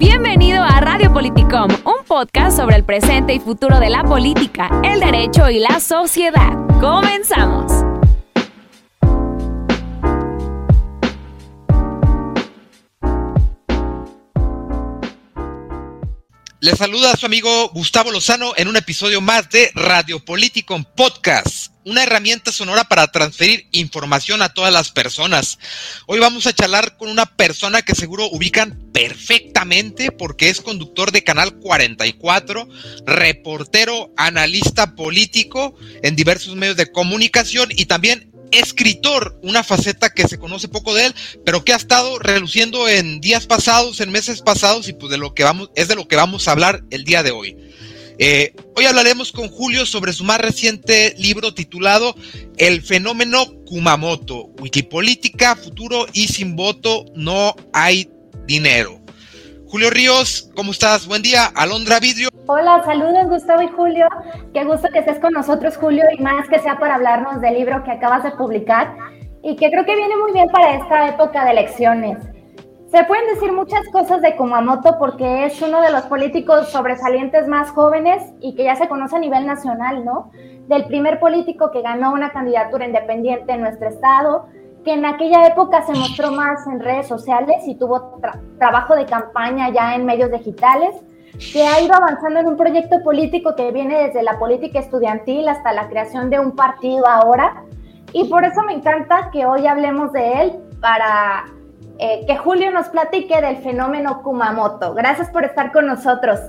Bienvenido a Radio Politicom, un podcast sobre el presente y futuro de la política, el derecho y la sociedad. Comenzamos. Le saluda a su amigo Gustavo Lozano en un episodio más de Radio Politicom Podcast una herramienta sonora para transferir información a todas las personas. Hoy vamos a charlar con una persona que seguro ubican perfectamente porque es conductor de Canal 44, reportero, analista político en diversos medios de comunicación y también escritor, una faceta que se conoce poco de él, pero que ha estado reluciendo en días pasados, en meses pasados y pues de lo que vamos es de lo que vamos a hablar el día de hoy. Eh, hoy hablaremos con Julio sobre su más reciente libro titulado El fenómeno Kumamoto, Wikipolítica, futuro y sin voto no hay dinero. Julio Ríos, ¿cómo estás? Buen día, Alondra Vidrio. Hola, saludos Gustavo y Julio. Qué gusto que estés con nosotros, Julio, y más que sea para hablarnos del libro que acabas de publicar y que creo que viene muy bien para esta época de elecciones. Se pueden decir muchas cosas de Kumamoto porque es uno de los políticos sobresalientes más jóvenes y que ya se conoce a nivel nacional, ¿no? Del primer político que ganó una candidatura independiente en nuestro estado, que en aquella época se mostró más en redes sociales y tuvo trabajo de campaña ya en medios digitales, que ha ido avanzando en un proyecto político que viene desde la política estudiantil hasta la creación de un partido ahora. Y por eso me encanta que hoy hablemos de él para eh, que Julio nos platique del fenómeno Kumamoto. Gracias por estar con nosotros.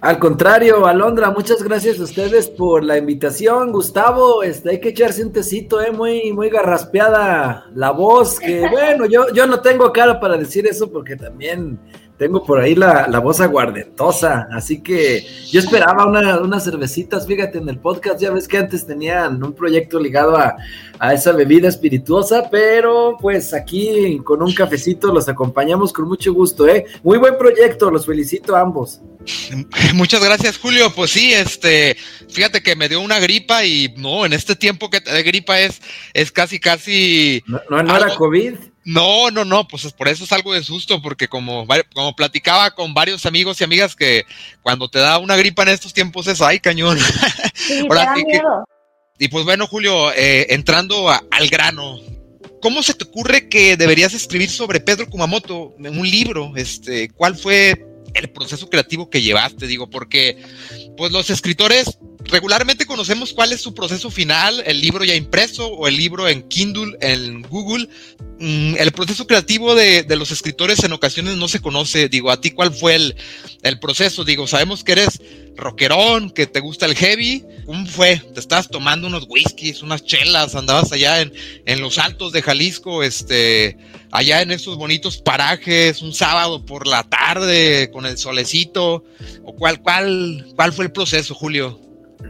Al contrario, Alondra, muchas gracias a ustedes por la invitación. Gustavo, este, hay que echarse un tecito, eh, muy, muy garraspeada la voz, que bueno, yo, yo no tengo cara para decir eso porque también tengo por ahí la, voz aguardentosa, así que yo esperaba unas cervecitas, fíjate, en el podcast, ya ves que antes tenían un proyecto ligado a, a, esa bebida espirituosa, pero pues aquí con un cafecito los acompañamos con mucho gusto, ¿eh? Muy buen proyecto, los felicito a ambos. Muchas gracias, Julio. Pues sí, este, fíjate que me dio una gripa y no, en este tiempo que de gripa es, es casi, casi. No, no, era COVID. No, no, no, pues por eso es algo de susto, porque como, como platicaba con varios amigos y amigas que cuando te da una gripa en estos tiempos es ay cañón. y pues bueno, Julio, eh, entrando al grano, ¿cómo se te ocurre que deberías escribir sobre Pedro Kumamoto en un libro? Este, ¿cuál fue el proceso creativo que llevaste? Digo, porque pues los escritores regularmente conocemos cuál es su proceso final, el libro ya impreso o el libro en Kindle, en Google. Mm, el proceso creativo de, los escritores en ocasiones no se conoce. Digo, ¿a ti cuál fue el, proceso? Digo, sabemos que eres rockerón, que te gusta el heavy. ¿Cómo fue? ¿Te estabas tomando unos whiskies, unas chelas? ¿Andabas allá en, en los altos de Jalisco, este, allá en esos bonitos parajes, un sábado por la tarde con el solecito? ¿O cuál, cuál, cuál fue el proceso, Julio?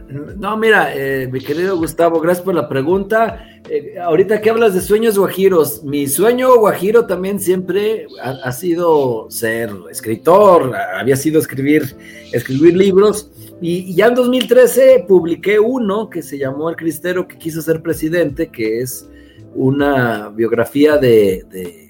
No, mira, eh, mi querido Gustavo, gracias por la pregunta. Eh, ahorita que hablas de sueños guajiros, mi sueño guajiro también siempre ha, sido ser escritor, había sido escribir, escribir libros. Y, ya en 2013 publiqué uno que se llamó El Cristero que quiso ser presidente, que es una biografía de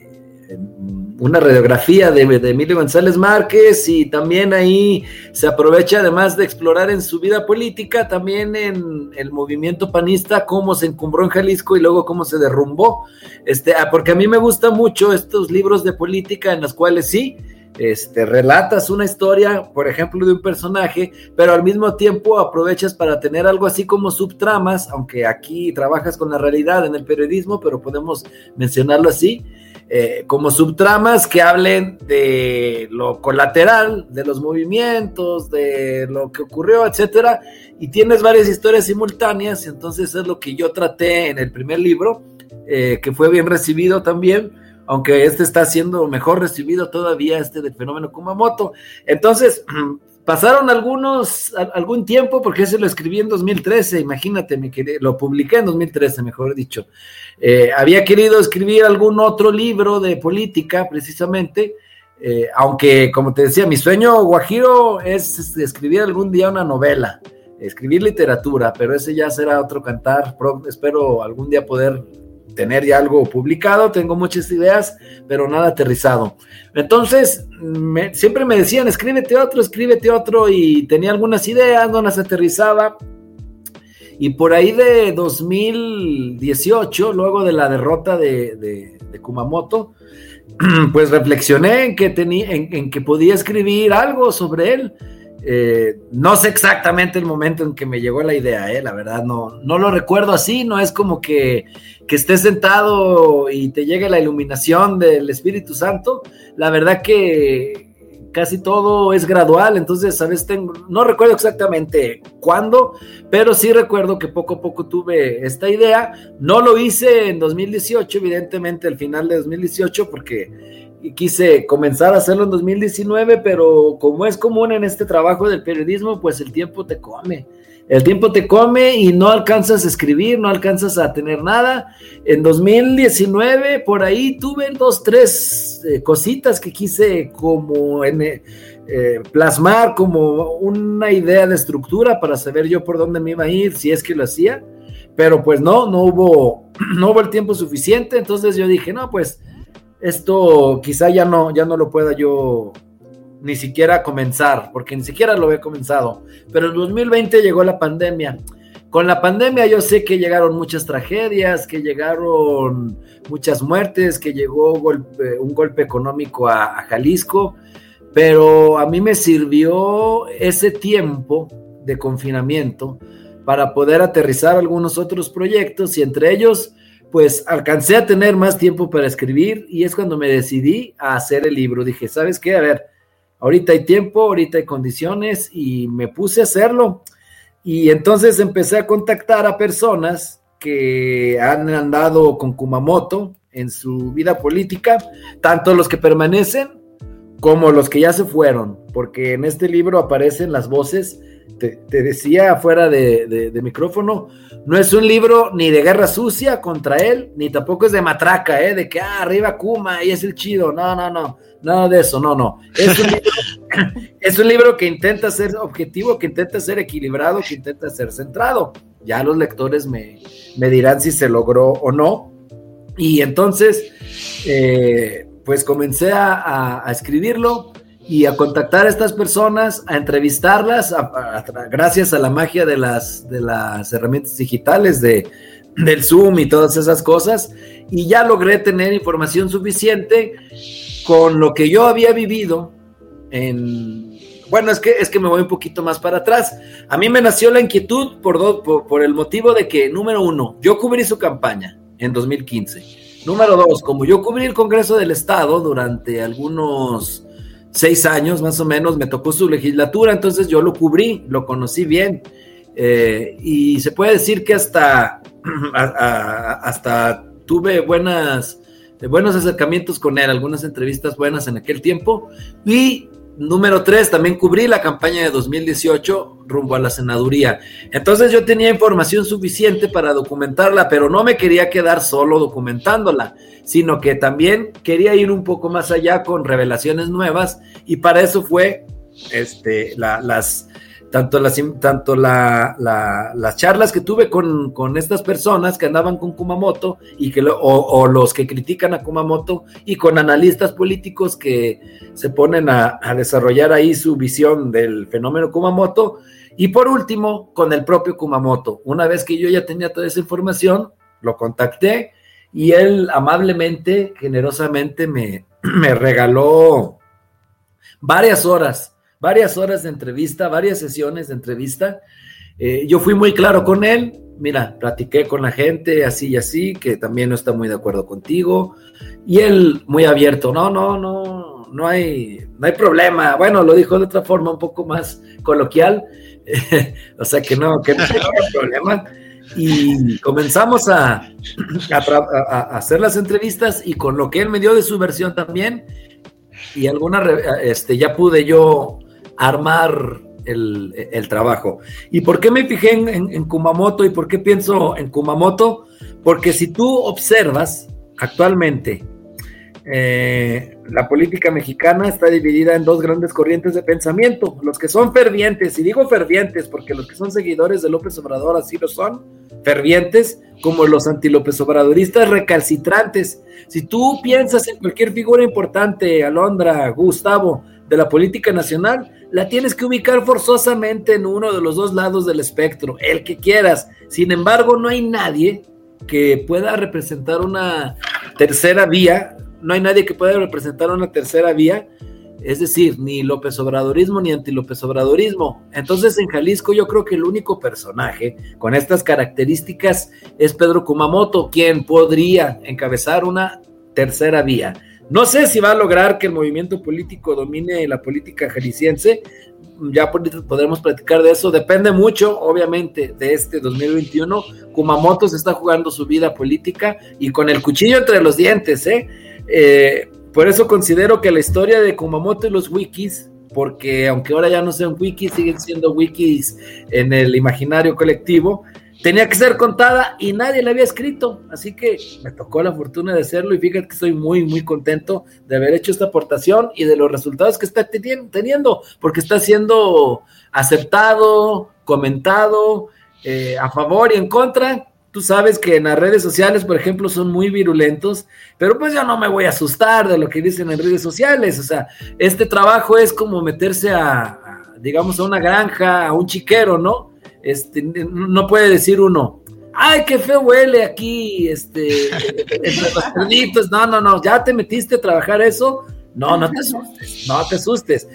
una radiografía de, Emilio González Márquez y también ahí se aprovecha además de explorar en su vida política, también en el movimiento panista, cómo se encumbró en Jalisco y luego cómo se derrumbó. Este, ah, porque a mí me gustan mucho estos libros de política en los cuales sí, este, relatas una historia, por ejemplo, de un personaje, pero al mismo tiempo aprovechas para tener algo así como subtramas, aunque aquí trabajas con la realidad en el periodismo, pero podemos mencionarlo así eh, como subtramas que hablen de lo colateral, de los movimientos, de lo que ocurrió, etcétera, y tienes varias historias simultáneas, entonces es lo que yo traté en el primer libro, eh, que fue bien recibido también, aunque este está siendo mejor recibido todavía, este del fenómeno Kumamoto. Entonces, Pasaron algunos, algún tiempo, porque ese lo escribí en 2013, imagínate, me lo publiqué en 2013, mejor dicho. Eh, había querido escribir algún otro libro de política, precisamente, eh, aunque, como te decía, mi sueño guajiro es escribir algún día una novela, escribir literatura, pero ese ya será otro cantar. espero algún día poder tener ya algo publicado, tengo muchas ideas, pero nada aterrizado. Entonces, siempre me decían, escríbete otro, escríbete otro, y tenía algunas ideas, no las aterrizaba. Y por ahí de 2018, luego de la derrota de, Kumamoto, pues reflexioné en que, tenía, en que podía escribir algo sobre él. Eh, no sé exactamente el momento en que me llegó la idea, eh, la verdad no, no lo recuerdo así, no es como que, que estés sentado y te llegue la iluminación del Espíritu Santo, la verdad que casi todo es gradual, entonces, ¿sabes? Tengo, no recuerdo exactamente cuándo, pero sí recuerdo que poco a poco tuve esta idea, no lo hice en 2018, evidentemente al final de 2018, porque quise comenzar a hacerlo en 2019, pero como es común en este trabajo del periodismo, pues el tiempo te come. El tiempo te come y no alcanzas a escribir, no alcanzas a tener nada. En 2019, por ahí tuve dos, tres eh, cositas que quise como en, eh, plasmar como una idea de estructura para saber yo por dónde me iba a ir, si es que lo hacía. Pero pues no, no hubo, no hubo el tiempo suficiente. Entonces yo dije, no, pues esto quizá ya no, ya no lo pueda yo ni siquiera comenzar, porque ni siquiera lo he comenzado. Pero en 2020 llegó la pandemia. Con la pandemia yo sé que llegaron muchas tragedias, que llegaron muchas muertes, que llegó un golpe económico a, a Jalisco, pero a mí me sirvió ese tiempo de confinamiento para poder aterrizar algunos otros proyectos y entre ellos pues alcancé a tener más tiempo para escribir y es cuando me decidí a hacer el libro. Dije, ¿sabes qué? A ver, ahorita hay tiempo, ahorita hay condiciones y me puse a hacerlo. Y entonces empecé a contactar a personas que han andado con Kumamoto en su vida política, tanto los que permanecen como los que ya se fueron, porque en este libro aparecen las voces, te, decía fuera de micrófono, no es un libro ni de guerra sucia contra él, ni tampoco es de matraca, ¿eh? de que ah, arriba Kuma y es el chido. No, no, no, nada de eso, no, no. Es un, libro, que intenta ser objetivo, que intenta ser equilibrado, que intenta ser centrado. Ya los lectores me, dirán si se logró o no. Y entonces, eh, pues comencé a escribirlo y a contactar a estas personas, a entrevistarlas, gracias a la magia de las, de las herramientas digitales, de, del Zoom y todas esas cosas, y ya logré tener información suficiente con lo que yo había vivido en... Bueno, es que, es que me voy un poquito más para atrás. A mí me nació la inquietud por, por, por el motivo de que, número uno, yo cubrí su campaña en 2015. Número dos, como yo cubrí el Congreso del Estado durante algunos seis años más o menos, me tocó su legislatura, entonces yo lo cubrí, lo conocí bien. Eh, y se puede decir que hasta, hasta tuve buenas, buenos acercamientos con él, algunas entrevistas buenas en aquel tiempo. Y número tres, también cubrí la campaña de 2018 rumbo a la senaduría. Entonces yo tenía información suficiente para documentarla, pero no me quería quedar solo documentándola, sino que también quería ir un poco más allá con revelaciones nuevas y para eso fue este, las, tanto las, tanto las charlas que tuve con, estas personas que andaban con Kumamoto y que o, los que critican a Kumamoto y con analistas políticos que se ponen a, a, desarrollar ahí su visión del fenómeno Kumamoto y por último con el propio Kumamoto. Una vez que yo ya tenía toda esa información, lo contacté y él amablemente, generosamente me, me regaló varias horas varias horas de entrevista, varias sesiones de entrevista. Eh, yo fui muy claro con él, mira, platiqué con la gente así y así, que también no está muy de acuerdo contigo, y él muy abierto, no, no, no, no hay, no hay problema. Bueno, lo dijo de otra forma un poco más coloquial, o sea que no, que no hay problema. Y comenzamos a, a, hacer las entrevistas y con lo que él me dio de su versión también, y alguna, este, ya pude yo armar el, trabajo. ¿Y por qué me fijé en, Kumamoto y por qué pienso en Kumamoto? Porque si tú observas actualmente, eh, la política mexicana está dividida en dos grandes corrientes de pensamiento. Los que son fervientes, y digo fervientes porque los que son seguidores de López Obrador así lo son, fervientes como los antilópez obradoristas recalcitrantes. Si tú piensas en cualquier figura importante, Alondra, Gustavo, de la política nacional, la tienes que ubicar forzosamente en uno de los dos lados del espectro, el que quieras. Sin embargo, no hay nadie que pueda representar una tercera vía, no hay nadie que pueda representar una tercera vía, es decir, ni López Obradorismo ni anti López Obradorismo. Entonces en Jalisco yo creo que el único personaje con estas características es Pedro Kumamoto, quien podría encabezar una tercera vía. No sé si va a lograr que el movimiento político domine la política jalisciense, ya podremos platicar de eso, depende mucho, obviamente, de este 2021. Kumamoto se está jugando su vida política y con el cuchillo entre los dientes, ¿eh? eh por eso considero que la historia de Kumamoto y los wikis, porque aunque ahora ya no sean wikis, siguen siendo wikis en el imaginario colectivo, tenía que ser contada y nadie la había escrito. Así que me tocó la fortuna de hacerlo y fíjate que estoy muy, muy contento de haber hecho esta aportación y de los resultados que está teniendo, porque está siendo aceptado, comentado, eh, a favor y en contra. Tú sabes que en las redes sociales, por ejemplo, son muy virulentos, pero pues yo no me voy a asustar de lo que dicen en redes sociales. O sea, este trabajo es como meterse a digamos, a una granja, a un chiquero, ¿no? Este, no puede decir uno, ay, qué feo huele aquí, este, entre los perditos. No, no, no, ya te metiste a trabajar eso. No, no te asustes, no te asustes.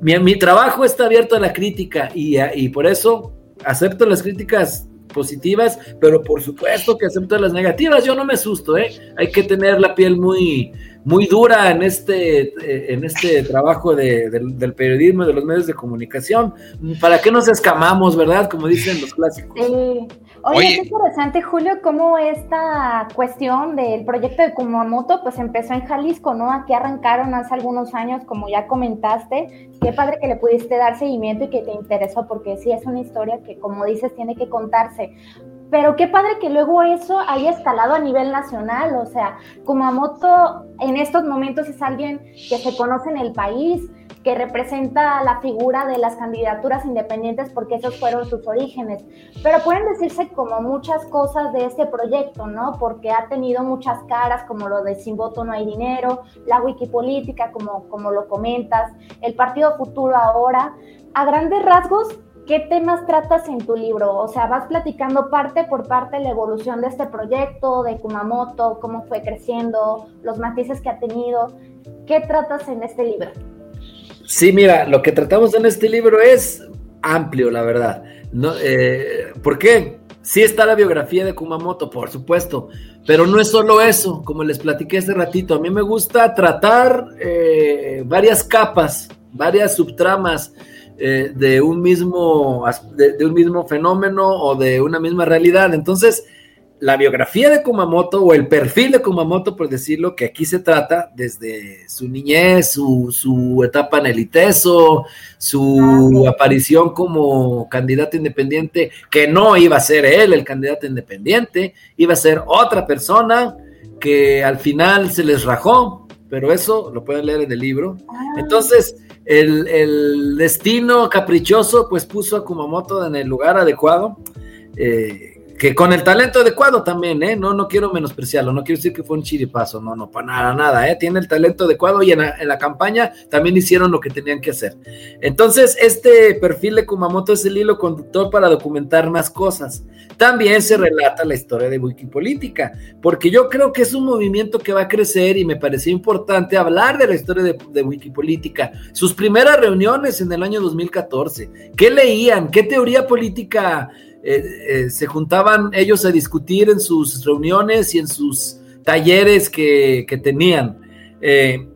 Mi, mi trabajo está abierto a la crítica y, y por eso acepto las críticas positivas, pero por supuesto que acepto las negativas. Yo no me asusto, ¿eh? Hay que tener la piel muy, muy dura en este, eh, en este trabajo del periodismo de los medios de comunicación. ¿Para qué nos escamamos, verdad? Como dicen los clásicos. Sí. Oye, qué interesante, Julio, cómo esta cuestión del proyecto de Kumamoto pues empezó en Jalisco, ¿no? Aquí arrancaron hace algunos años, como ya comentaste. Qué padre que le pudiste dar seguimiento y que te interesó, porque sí es una historia que, como dices, tiene que contarse pero qué padre que luego eso haya escalado a nivel nacional, o sea, Kumamoto en estos momentos es alguien que se conoce en el país, que representa la figura de las candidaturas independientes porque esos fueron sus orígenes. Pero pueden decirse como muchas cosas de este proyecto, ¿no? Porque ha tenido muchas caras, como lo de Sin voto no hay dinero, la wikipolítica, como, como lo comentas, el Partido Futuro ahora. A grandes rasgos, ¿Qué temas tratas en tu libro? O sea, vas platicando parte por parte la evolución de este proyecto, de Kumamoto, cómo fue creciendo, los matices que ha tenido. ¿Qué tratas en este libro? Sí, mira, lo que tratamos en este libro es amplio, la verdad. No, eh, ¿Por qué? Sí está la biografía de Kumamoto, por supuesto, pero no es solo eso, como les platiqué hace ratito. A mí me gusta tratar eh, varias capas, varias subtramas eh, de, un mismo, de, un mismo fenómeno o de una misma realidad. Entonces, la biografía de Kumamoto o el perfil de Kumamoto, por decirlo, que aquí se trata desde su niñez, su, etapa en el ITESO, su aparición como candidato independiente, que no iba a ser él el candidato independiente, iba a ser otra persona que al final se les rajó, pero eso lo pueden leer en el libro. Ah. Entonces, el, destino caprichoso pues puso a Kumamoto en el lugar adecuado. Eh, que con el talento adecuado también, ¿eh? No, no quiero menospreciarlo, no quiero decir que fue un chiripazo, no, no, para nada, nada, ¿eh? Tiene el talento adecuado y en la, campaña también hicieron lo que tenían que hacer. Entonces, este perfil de Kumamoto es el hilo conductor para documentar más cosas. También se relata la historia de Wikipolítica, porque yo creo que es un movimiento que va a crecer y me pareció importante hablar de la historia de, de Wikipolítica. Sus primeras reuniones en el año 2014, ¿qué leían? ¿Qué teoría política? Eh, eh, se juntaban ellos a discutir en sus reuniones y en sus talleres que, tenían. Eh,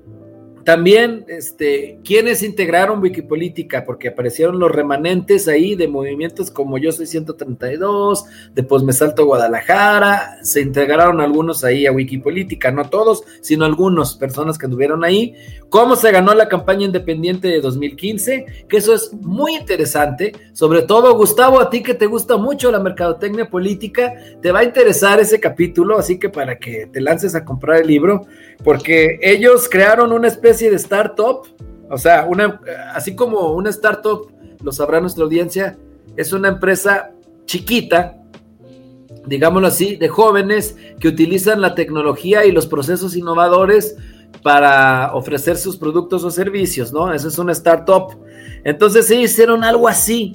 también, este, ¿quiénes integraron Wikipolítica? Porque aparecieron los remanentes ahí de movimientos como Yo Soy 132, de Pues Me Salto Guadalajara, se integraron algunos ahí a Wikipolítica, no todos, sino algunas personas que anduvieron ahí. ¿Cómo se ganó la campaña independiente de 2015? Que eso es muy interesante, sobre todo, Gustavo, a ti que te gusta mucho la mercadotecnia política, te va a interesar ese capítulo, así que para que te lances a comprar el libro, porque ellos crearon una especie de startup, o sea, una, así como una startup, lo sabrá nuestra audiencia, es una empresa chiquita, digámoslo así, de jóvenes que utilizan la tecnología y los procesos innovadores para ofrecer sus productos o servicios, ¿no? Esa es una startup. Entonces ellos hicieron algo así,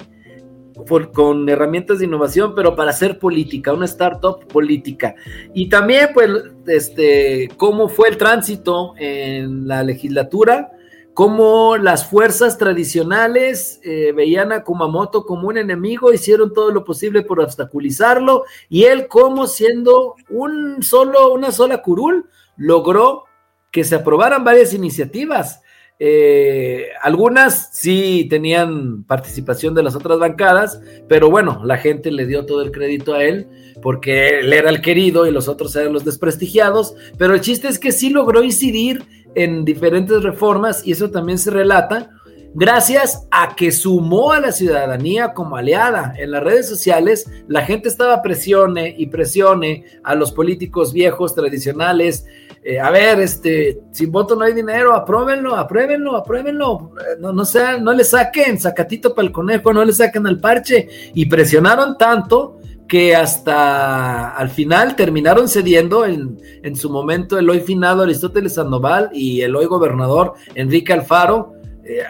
con herramientas de innovación, pero para hacer política, una startup política. Y también, pues, este, cómo fue el tránsito en la legislatura, cómo las fuerzas tradicionales eh, veían a Kumamoto como un enemigo, hicieron todo lo posible por obstaculizarlo, y él, como siendo un solo, una sola curul, logró que se aprobaran varias iniciativas. Eh, algunas sí tenían participación de las otras bancadas, pero bueno, la gente le dio todo el crédito a él porque él era el querido y los otros eran los desprestigiados, pero el chiste es que sí logró incidir en diferentes reformas y eso también se relata gracias a que sumó a la ciudadanía como aliada. En las redes sociales la gente estaba presione y presione a los políticos viejos tradicionales eh, a ver, este, sin voto no hay dinero, apruébenlo, apruébenlo, apruébenlo, eh, no, no, sea, no le saquen sacatito para el conejo, no le saquen al parche, y presionaron tanto que hasta al final terminaron cediendo en, en su momento el hoy finado Aristóteles Sandoval y el hoy gobernador Enrique Alfaro, eh,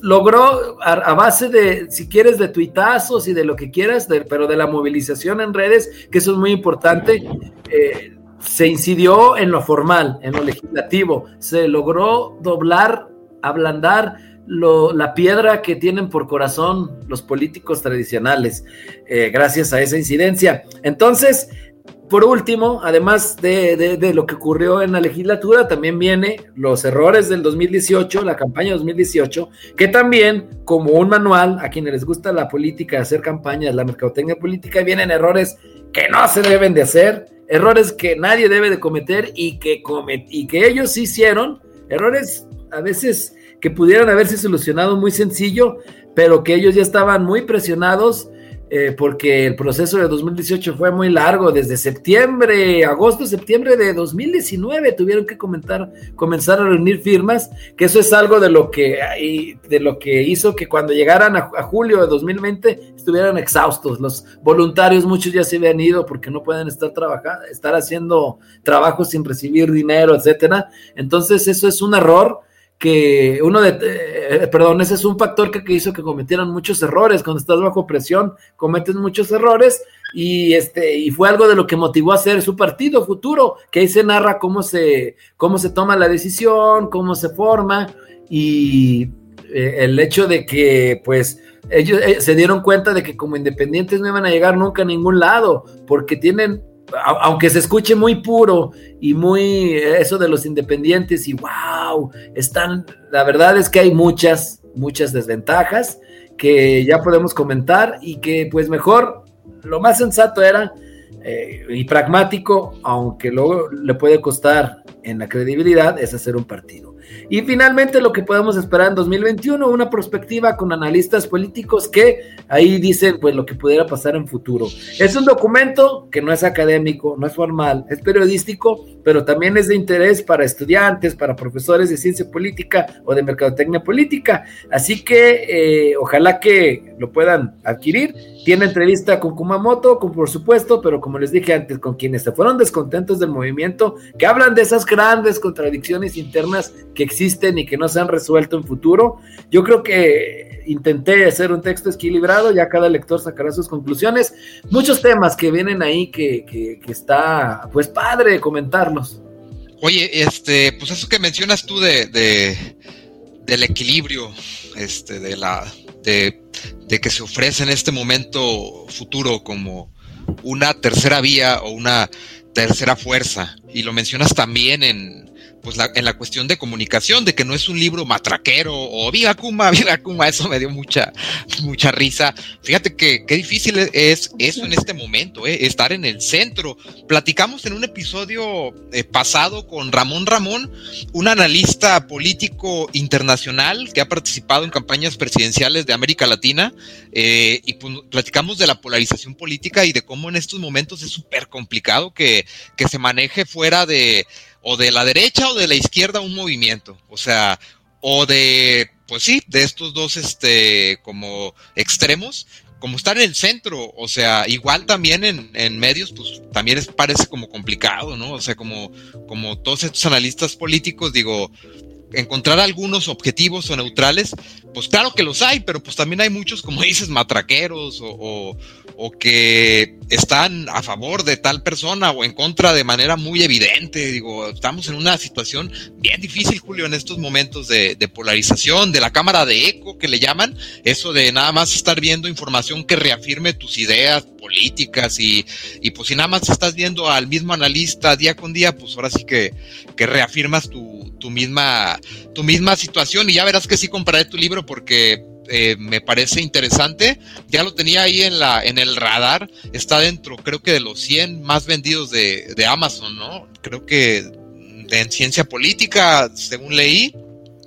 logró a, base de, si quieres, de tuitazos y de lo que quieras, pero de la movilización en redes, que eso es muy importante, eh, se incidió en lo formal, en lo legislativo, se logró doblar, ablandar la piedra que tienen por corazón los políticos tradicionales, eh, gracias a esa incidencia. Entonces, por último, además de, de, lo que ocurrió en la legislatura, también viene los errores del 2018, la campaña 2018, que también, como un manual, a quienes les gusta la política, hacer campañas, la mercadotecnia política, vienen errores que no se deben de hacer, errores que nadie debe de cometer y que, y que ellos hicieron, errores a veces que pudieran haberse solucionado muy sencillo, pero que ellos ya estaban muy presionados eh, porque el proceso de 2018 fue muy largo, desde septiembre, agosto, septiembre de 2019 tuvieron que comentar, comenzar a reunir firmas, que eso es algo de lo que, de lo que hizo que cuando llegaran a, julio de 2020 estuvieran exhaustos. Los voluntarios, muchos ya se habían ido porque no pueden estar trabajando, estar haciendo trabajo sin recibir dinero, etcétera. Entonces, eso es un error que uno de, eh, perdón, ese es un factor que, hizo que cometieran muchos errores. Cuando estás bajo presión, cometes muchos errores y este, y fue algo de lo que motivó a hacer su partido futuro, que ahí se narra cómo se, cómo se toma la decisión, cómo se forma y eh, el hecho de que, pues, ellos eh, se dieron cuenta de que como independientes no iban a llegar nunca a ningún lado, porque tienen aunque se escuche muy puro y muy eso de los independientes y wow, están, la verdad es que hay muchas, muchas desventajas que ya podemos comentar y que pues mejor, lo más sensato era eh, y pragmático, aunque luego le puede costar en la credibilidad, es hacer un partido. Y finalmente lo que podemos esperar en 2021, una perspectiva con analistas políticos que ahí dicen pues lo que pudiera pasar en futuro. Es un documento que no es académico, no es formal, es periodístico, pero también es de interés para estudiantes, para profesores de ciencia política o de mercadotecnia política. Así que eh, ojalá que lo puedan adquirir. Tiene entrevista con Kumamoto, con, por supuesto, pero como les dije antes, con quienes se fueron descontentos del movimiento, que hablan de esas grandes contradicciones internas que existen y que no se han resuelto en futuro. Yo creo que intenté hacer un texto equilibrado, ya cada lector sacará sus conclusiones. Muchos temas que vienen ahí que, que, está, pues padre comentarlos. Oye, este, pues eso que mencionas tú de, de del equilibrio, este, de la, de, de que se ofrece en este momento futuro como una tercera vía o una tercera fuerza. Y lo mencionas también en, pues en la cuestión de comunicación, de que no es un libro matraquero o viva Kuma, viva Kuma, eso me dio mucha, mucha risa. Fíjate que qué difícil es eso en este momento, eh, estar en el centro. Platicamos en un episodio eh, pasado con Ramón Ramón, un analista político internacional que ha participado en campañas presidenciales de América Latina, eh, y pues, platicamos de la polarización política y de cómo en estos momentos es súper complicado que, que se maneje fuera de o de la derecha o de la izquierda un movimiento, o sea, o de, pues sí, de estos dos, este, como extremos, como estar en el centro, o sea, igual también en, medios, pues también parece como complicado, ¿no? O sea, como, como todos estos analistas políticos, digo, encontrar algunos objetivos o neutrales, pues claro que los hay, pero pues también hay muchos, como dices, matraqueros o, o, que están a favor de tal persona o en contra de manera muy evidente. Digo, estamos en una situación bien difícil, Julio, en estos momentos de, de polarización, de la cámara de eco que le llaman, eso de nada más estar viendo información que reafirme tus ideas políticas y, y pues si nada más estás viendo al mismo analista día con día, pues ahora sí que, que reafirmas tu, tu misma tu misma situación y ya verás que sí compraré tu libro porque eh, me parece interesante. Ya lo tenía ahí en, la, en el radar. Está dentro, creo que de los 100 más vendidos de, de Amazon, ¿no? Creo que en ciencia política, según leí.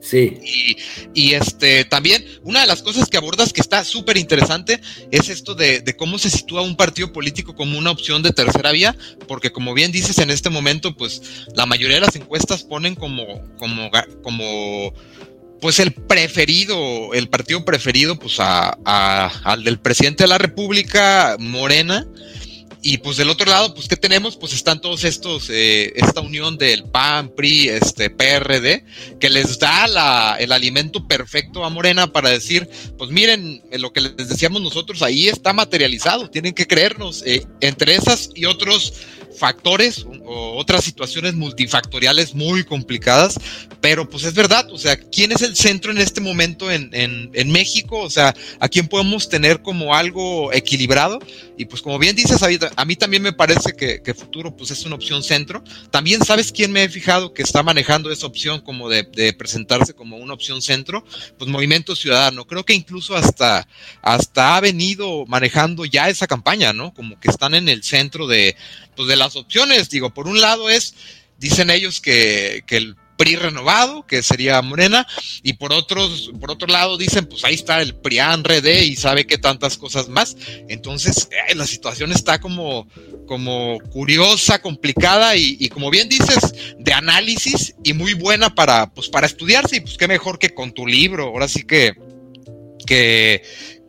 Sí. Y, y, este también una de las cosas que abordas que está súper interesante es esto de, de, cómo se sitúa un partido político como una opción de tercera vía, porque como bien dices en este momento, pues la mayoría de las encuestas ponen como, como, como pues el preferido, el partido preferido, pues a, a, al del presidente de la República, Morena, y pues del otro lado, pues ¿qué tenemos? Pues están todos estos, eh, esta unión del PAN, PRI, este PRD, que les da la, el alimento perfecto a Morena para decir, pues miren, lo que les decíamos nosotros ahí está materializado, tienen que creernos. Eh, entre esas y otros factores o otras situaciones multifactoriales muy complicadas, pero pues es verdad, o sea, ¿quién es el centro en este momento en, en, en México? O sea, ¿a quién podemos tener como algo equilibrado? Y pues como bien dices, a mí también me parece que, que, futuro pues es una opción centro. También sabes quién me he fijado que está manejando esa opción como de, de presentarse como una opción centro, pues Movimiento Ciudadano. Creo que incluso hasta, hasta ha venido manejando ya esa campaña, ¿no? Como que están en el centro de, pues de las opciones. Digo, por un lado es, dicen ellos que, que el PRI renovado, que sería Morena, y por otros, por otro lado dicen, pues ahí está el PRIAN RD y sabe qué tantas cosas más. Entonces, la situación está como, como curiosa, complicada y, y, como bien dices, de análisis y muy buena para, pues para estudiarse y pues qué mejor que con tu libro. Ahora sí que, que,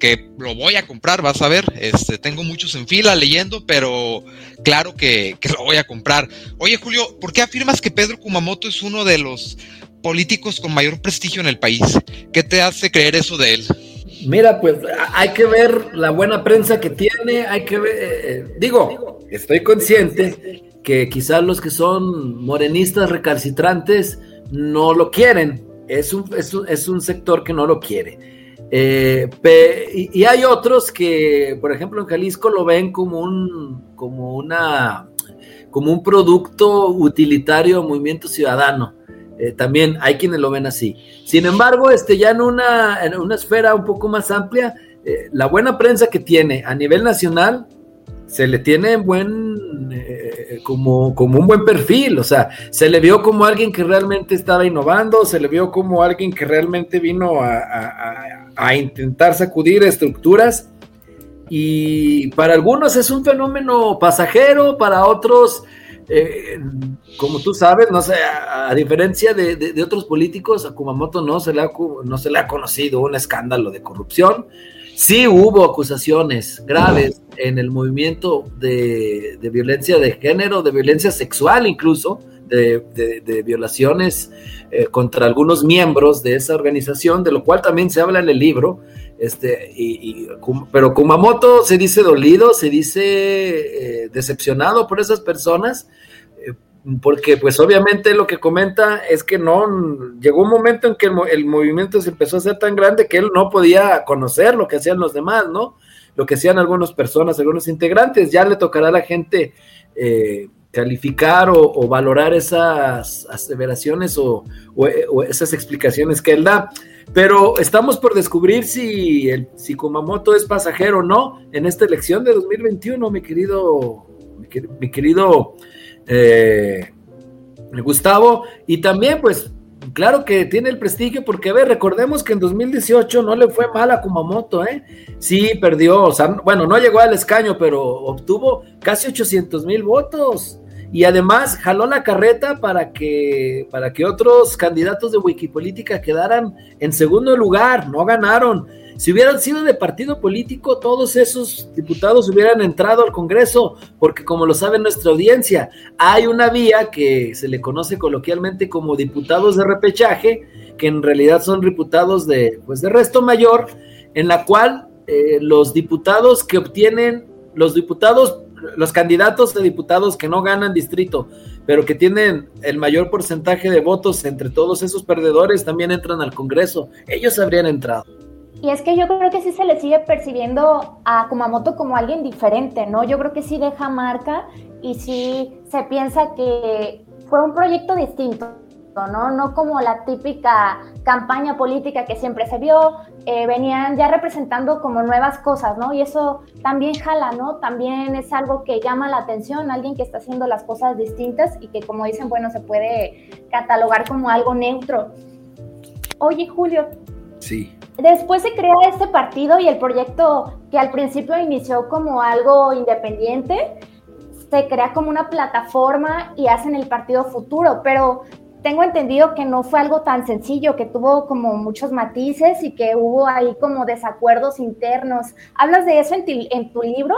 que lo voy a comprar, vas a ver, este, tengo muchos en fila leyendo, pero claro que, lo voy a comprar. Oye, Julio, ¿por qué afirmas que Pedro Kumamoto es uno de los políticos con mayor prestigio en el país? ¿Qué te hace creer eso de él? Mira, pues hay que ver la buena prensa que tiene, hay que ver, eh, digo, estoy consciente que quizás los que son morenistas recalcitrantes no lo quieren, es un, es un sector que no lo quiere eh, y, hay otros que, por ejemplo, en Jalisco lo ven como un, como una, como un producto utilitario movimiento ciudadano. Eh, también hay quienes lo ven así. Sin embargo, este, ya en una, en una esfera un poco más amplia, eh, la buena prensa que tiene a nivel nacional se le tiene buen, como, como un buen perfil, o sea, se le vio como alguien que realmente estaba innovando, se le vio como alguien que realmente vino a intentar sacudir estructuras y para algunos es un fenómeno pasajero, para otros, eh, como tú sabes, no sé, a, a diferencia de, de, otros políticos, a Kumamoto no se, le ha, no se le ha conocido un escándalo de corrupción. Sí hubo acusaciones graves en el movimiento de, de violencia de género, de violencia sexual incluso, de violaciones eh, contra algunos miembros de esa organización, de lo cual también se habla en el libro. Este, y, pero Kumamoto se dice dolido, se dice eh, decepcionado por esas personas, eh, porque pues obviamente lo que comenta es que no, llegó un momento en que el, el, movimiento se empezó a hacer tan grande que él no podía conocer lo que hacían los demás, ¿no? Lo que hacían algunas personas, algunos integrantes, ya le tocará a la gente calificar o, valorar esas aseveraciones o, esas explicaciones que él da. Pero estamos por descubrir si, el, Kumamoto es pasajero o no en esta elección de 2021, mi querido, mi, mi querido eh, Gustavo. Y también, pues, claro que tiene el prestigio, porque, a ver, recordemos que en 2018 no le fue mal a Kumamoto, ¿eh? Sí, perdió, o sea, bueno, no llegó al escaño, pero obtuvo casi 800 mil votos y además jaló la carreta para que, para que otros candidatos de Wikipolítica quedaran en segundo lugar, no ganaron. Si hubieran sido de partido político, todos esos diputados hubieran entrado al Congreso, porque como lo sabe nuestra audiencia, hay una vía que se le conoce coloquialmente como diputados de repechaje, que en realidad son diputados de, pues, de resto mayor, en la cual eh, los diputados que obtienen, los diputados, los candidatos de diputados que no ganan distrito, pero que tienen el mayor porcentaje de votos entre todos esos perdedores, también entran al Congreso. Ellos habrían entrado. Y es que yo creo que sí se le sigue percibiendo a Kumamoto como alguien diferente, ¿no? Yo creo que sí deja marca y sí se piensa que fue un proyecto distinto, ¿no? No como la típica campaña política que siempre se vio, eh, venían ya representando como nuevas cosas, ¿no? Y eso también jala, ¿no? También es algo que llama la atención, alguien que está haciendo las cosas distintas y que como dicen, bueno, se puede catalogar como algo neutro. Oye, Julio. Sí. Después se crea este partido y el proyecto que al principio inició como algo independiente, se crea como una plataforma y hacen el partido futuro, pero tengo entendido que no fue algo tan sencillo, que tuvo como muchos matices y que hubo ahí como desacuerdos internos. ¿Hablas de eso en, tu libro?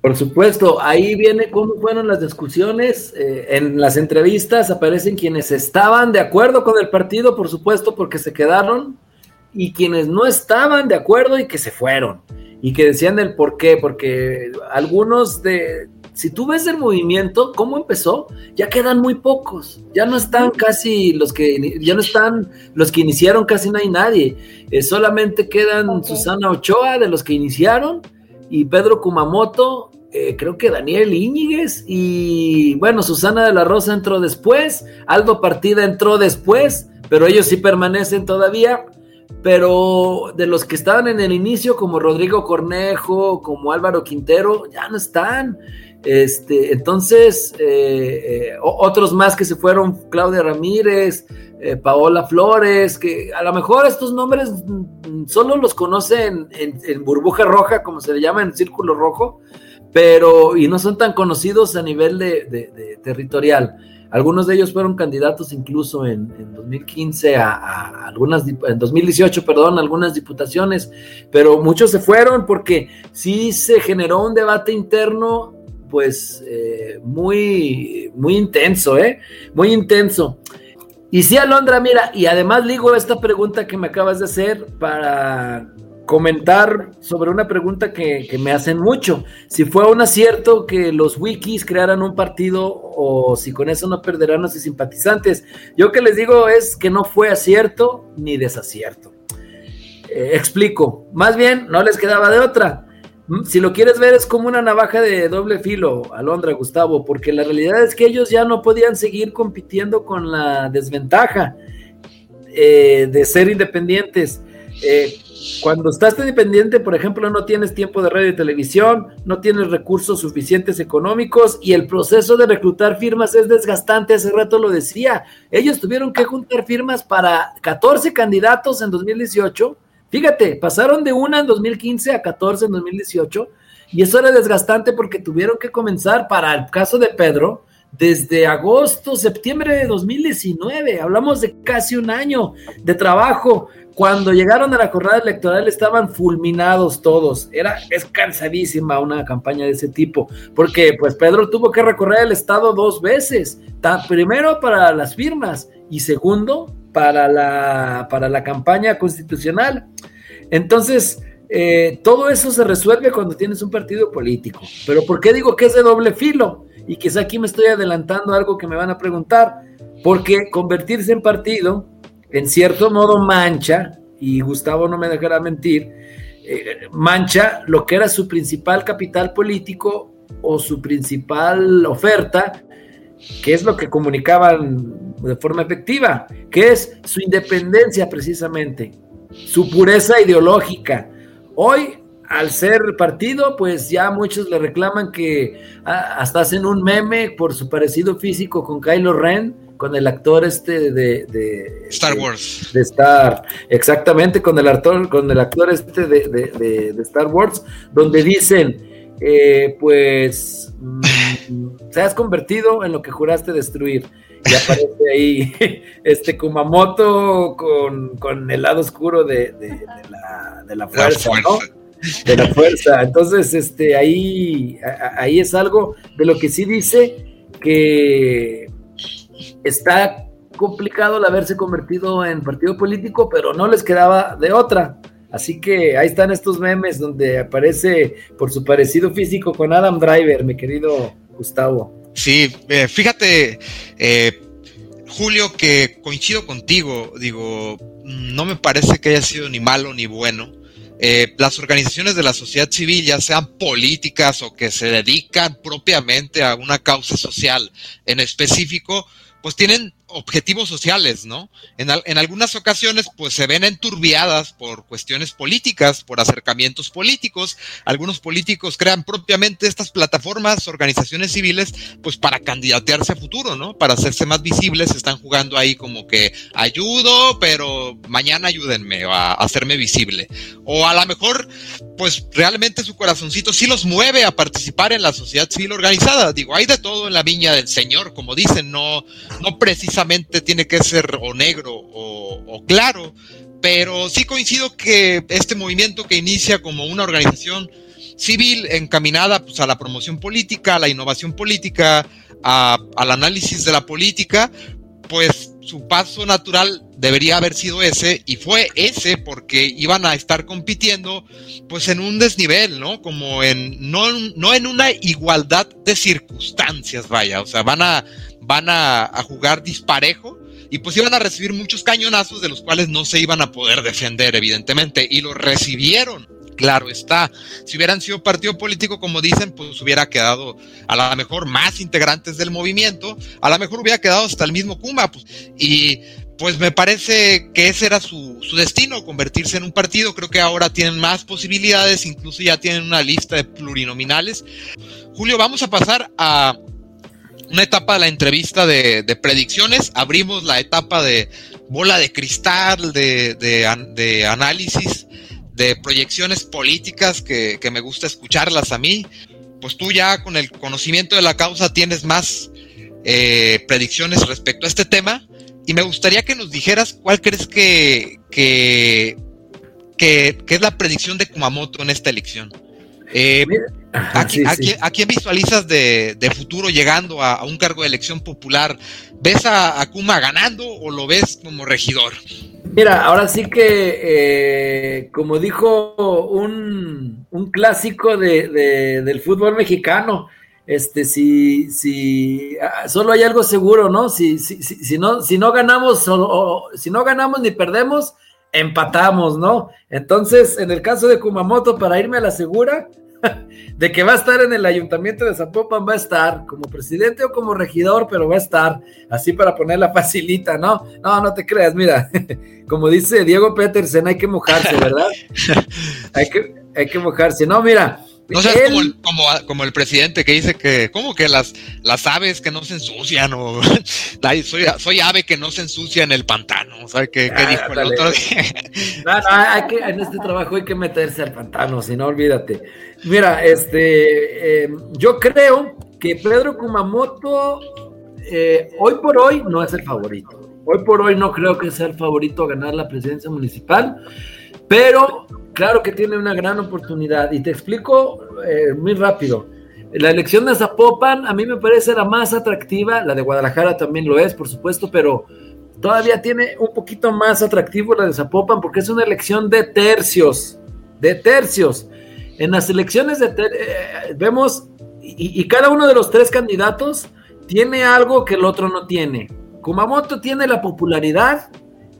Por supuesto, ahí viene cómo fueron las discusiones. Eh, en las entrevistas aparecen quienes estaban de acuerdo con el partido, por supuesto, porque se quedaron, y quienes no estaban de acuerdo y que se fueron, y que decían el por qué, porque algunos de, si tú ves el movimiento, cómo empezó, ya quedan muy pocos, ya no están casi los que, ya no están los que iniciaron, casi no hay nadie, eh, solamente quedan Susana Ochoa de los que iniciaron y Pedro Kumamoto, eh, creo que Daniel Íñiguez y bueno, Susana de la Rosa entró después, Aldo Partida entró después, pero ellos sí permanecen todavía. Pero de los que estaban en el inicio, como Rodrigo Cornejo, como Álvaro Quintero, ya no están. Este, entonces, eh, eh, otros más que se fueron, Claudia Ramírez, eh, Paola Flores, que a lo mejor estos nombres solo los conocen en, burbuja roja, como se le llama en círculo rojo, pero y no son tan conocidos a nivel de, territorial. Algunos de ellos fueron candidatos incluso en, 2015 a, a, algunas, en 2018, perdón, algunas diputaciones, pero muchos se fueron porque sí se generó un debate interno pues eh, muy, muy intenso, ¿eh? Muy intenso. Y sí, Alondra, mira, y además digo esta pregunta que me acabas de hacer para comentar sobre una pregunta que, que, me hacen mucho. Si fue un acierto que los wikis crearan un partido o si con eso no perderán a sus simpatizantes. Yo que les digo es que no fue acierto ni desacierto. Eh, explico. Más bien, no les quedaba de otra. Si lo quieres ver, es como una navaja de doble filo, Alondra, Gustavo, porque la realidad es que ellos ya no podían seguir compitiendo con la desventaja eh, de ser independientes. Eh, cuando estás independiente, por ejemplo, no tienes tiempo de radio y televisión, no tienes recursos suficientes económicos y el proceso de reclutar firmas es desgastante. Hace rato lo decía. Ellos tuvieron que juntar firmas para 14 candidatos en 2018 Fíjate, pasaron de una en 2015 a 14 en 2018 y eso era desgastante porque tuvieron que comenzar para el caso de Pedro desde agosto, septiembre de 2019. Hablamos de casi un año de trabajo. Cuando llegaron a la jornada electoral estaban fulminados todos. Era es cansadísima una campaña de ese tipo, porque pues Pedro tuvo que recorrer el estado dos veces. Primero para las firmas y segundo para la, para la campaña constitucional. Entonces, eh, todo eso se resuelve cuando tienes un partido político. Pero ¿por qué digo que es de doble filo? Y quizá aquí me estoy adelantando algo que me van a preguntar. Porque convertirse en partido, en cierto modo, mancha, y Gustavo no me dejará mentir, eh, mancha lo que era su principal capital político o su principal oferta, que es lo que comunicaban de forma efectiva, que es su independencia precisamente, su pureza ideológica. Hoy, al ser partido, pues ya muchos le reclaman que ah, hasta hacen un meme por su parecido físico con Kylo Ren, con el actor este de, Star Wars. De Star, exactamente, con el actor, con el actor este de, de Star Wars, donde dicen eh, pues mm, se has convertido en lo que juraste destruir. Y aparece ahí este Kumamoto con, el lado oscuro de, la, fuerza, ¿no? De la fuerza. Entonces, este, ahí, ahí es algo de lo que sí dice que está complicado el haberse convertido en partido político, pero no les quedaba de otra. Así que ahí están estos memes donde aparece por su parecido físico con Adam Driver, mi querido Gustavo. Sí, eh, fíjate, eh, Julio, que coincido contigo, digo, no me parece que haya sido ni malo ni bueno. Eh, las organizaciones de la sociedad civil, ya sean políticas o que se dedican propiamente a una causa social en específico, pues tienen objetivos sociales, ¿no? En, algunas ocasiones, pues se ven enturbiadas por cuestiones políticas, por acercamientos políticos. Algunos políticos crean propiamente estas plataformas, organizaciones civiles, pues para candidatearse a futuro, ¿no? Para hacerse más visibles, están jugando ahí como que ayudo, pero mañana ayúdenme a hacerme visible. O a lo mejor, pues realmente su corazoncito sí los mueve a participar en la sociedad civil organizada. Digo, hay de todo en la viña del Señor, como dicen, no, no precisamente tiene que ser o negro o, claro, pero sí coincido que este movimiento que inicia como una organización civil encaminada pues, a la promoción política, a la innovación política, al análisis de la política, pues su paso natural debería haber sido ese y fue ese porque iban a estar compitiendo pues en un desnivel, ¿no? Como en no, no en una igualdad de circunstancias, vaya, o sea, van a van a, jugar disparejo y pues iban a recibir muchos cañonazos de los cuales no se iban a poder defender, evidentemente, y lo recibieron. Claro está, si hubieran sido partido político, como dicen, pues hubiera quedado a lo mejor más integrantes del movimiento, a lo mejor hubiera quedado hasta el mismo Kuma, pues, y pues me parece que ese era su, su, destino, convertirse en un partido. Creo que ahora tienen más posibilidades, incluso ya tienen una lista de plurinominales. Julio, vamos a pasar a una etapa de la entrevista de, predicciones, abrimos la etapa de bola de cristal, de, análisis, de proyecciones políticas que, me gusta escucharlas a mí. Pues tú ya con el conocimiento de la causa tienes más eh, predicciones respecto a este tema y me gustaría que nos dijeras cuál crees que, que, que es la predicción de Kumamoto en esta elección. Eh, ¿a, quién visualizas de, futuro llegando a, un cargo de elección popular? ¿Ves a, Kuma ganando o lo ves como regidor? Mira, ahora sí que, eh, como dijo un, clásico del fútbol mexicano, este, si, si ah, solo hay algo seguro, ¿no? Si, si, si, no, si no ganamos si no ganamos ni perdemos, empatamos, ¿no? Entonces, en el caso de Kumamoto, para irme a la segura, de que va a estar en el ayuntamiento de Zapopan, va a estar como presidente o como regidor, pero va a estar así para ponerla facilita, ¿no? No, no te creas, mira, como dice Diego Petersen, hay que mojarse, ¿verdad? hay, que, hay que mojarse. No, mira, no seas como, como, el presidente que dice que, ¿cómo que las, las aves que no se ensucian? O soy, soy ave que no se ensucia en el pantano. ¿Sabes qué, qué dijo el otro día? No, no, hay que, en este trabajo hay que meterse al pantano, si no, olvídate. Mira, este, eh, yo creo que Pedro Kumamoto eh, hoy por hoy no es el favorito. Hoy por hoy no creo que sea el favorito a ganar la presidencia municipal, pero claro que tiene una gran oportunidad. Y te explico eh, muy rápido. La elección de Zapopan a mí me parece la más atractiva, la de Guadalajara también lo es, por supuesto, pero todavía tiene un poquito más atractivo la de Zapopan porque es una elección de tercios, de tercios. En las elecciones de eh, vemos, y, cada uno de los tres candidatos tiene algo que el otro no tiene. Kumamoto tiene la popularidad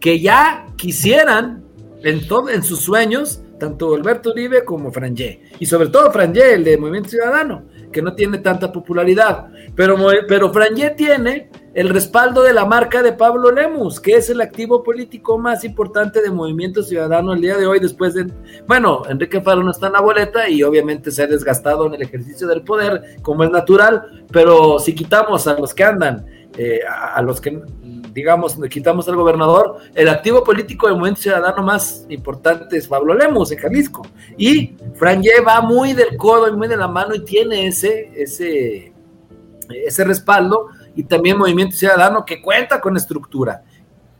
que ya quisieran en, en sus sueños tanto Alberto Uribe como Frangé, y sobre todo Frangé, el de Movimiento Ciudadano, que no tiene tanta popularidad, pero, pero tiene el respaldo de la marca de Pablo Lemus, que es el activo político más importante de Movimiento Ciudadano el día de hoy, después de, bueno, Enrique Faro no está en la boleta y obviamente se ha desgastado en el ejercicio del poder, como es natural, pero si quitamos a los que andan, eh, a los que digamos, le quitamos al gobernador, el activo político del movimiento ciudadano más importante es Pablo Lemos en Jalisco. Y Franje va muy del codo y muy de la mano y tiene ese, ese, ese respaldo y también Movimiento Ciudadano que cuenta con estructura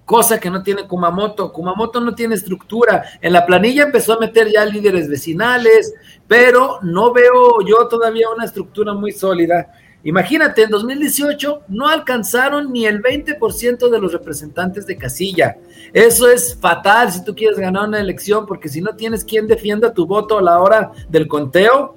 cosa que no tiene Kumamoto. Kumamoto no tiene estructura. En la planilla empezó a meter ya líderes vecinales, pero no veo yo todavía una estructura muy sólida. Imagínate, en 2018 no alcanzaron ni el 20% de los representantes de casilla. Eso es fatal si tú quieres ganar una elección, porque si no tienes quien defienda tu voto a la hora del conteo,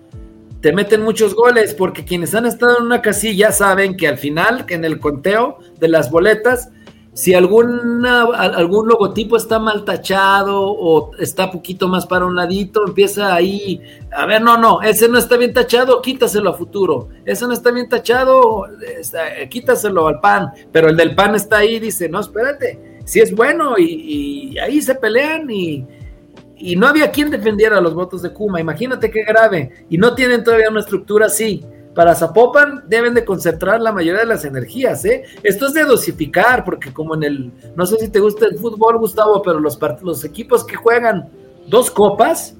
te meten muchos goles, porque quienes han estado en una casilla saben que al final, en el conteo de las boletas, si alguna, algún logotipo está mal tachado o está poquito más para un ladito, empieza ahí, a ver, no, no, ese no está bien tachado, quítaselo a futuro, ese no está bien tachado, quítaselo al pan, pero el del pan está ahí, dice, no, espérate, si es bueno y, ahí se pelean y, y no había quien defendiera los votos de Kuma, imagínate qué grave, y no tienen todavía una estructura así para Zapopan deben de concentrar la mayoría de las energías, ¿eh? Esto es de dosificar, porque como en el, no sé si te gusta el fútbol, Gustavo, pero los, los equipos que juegan dos copas,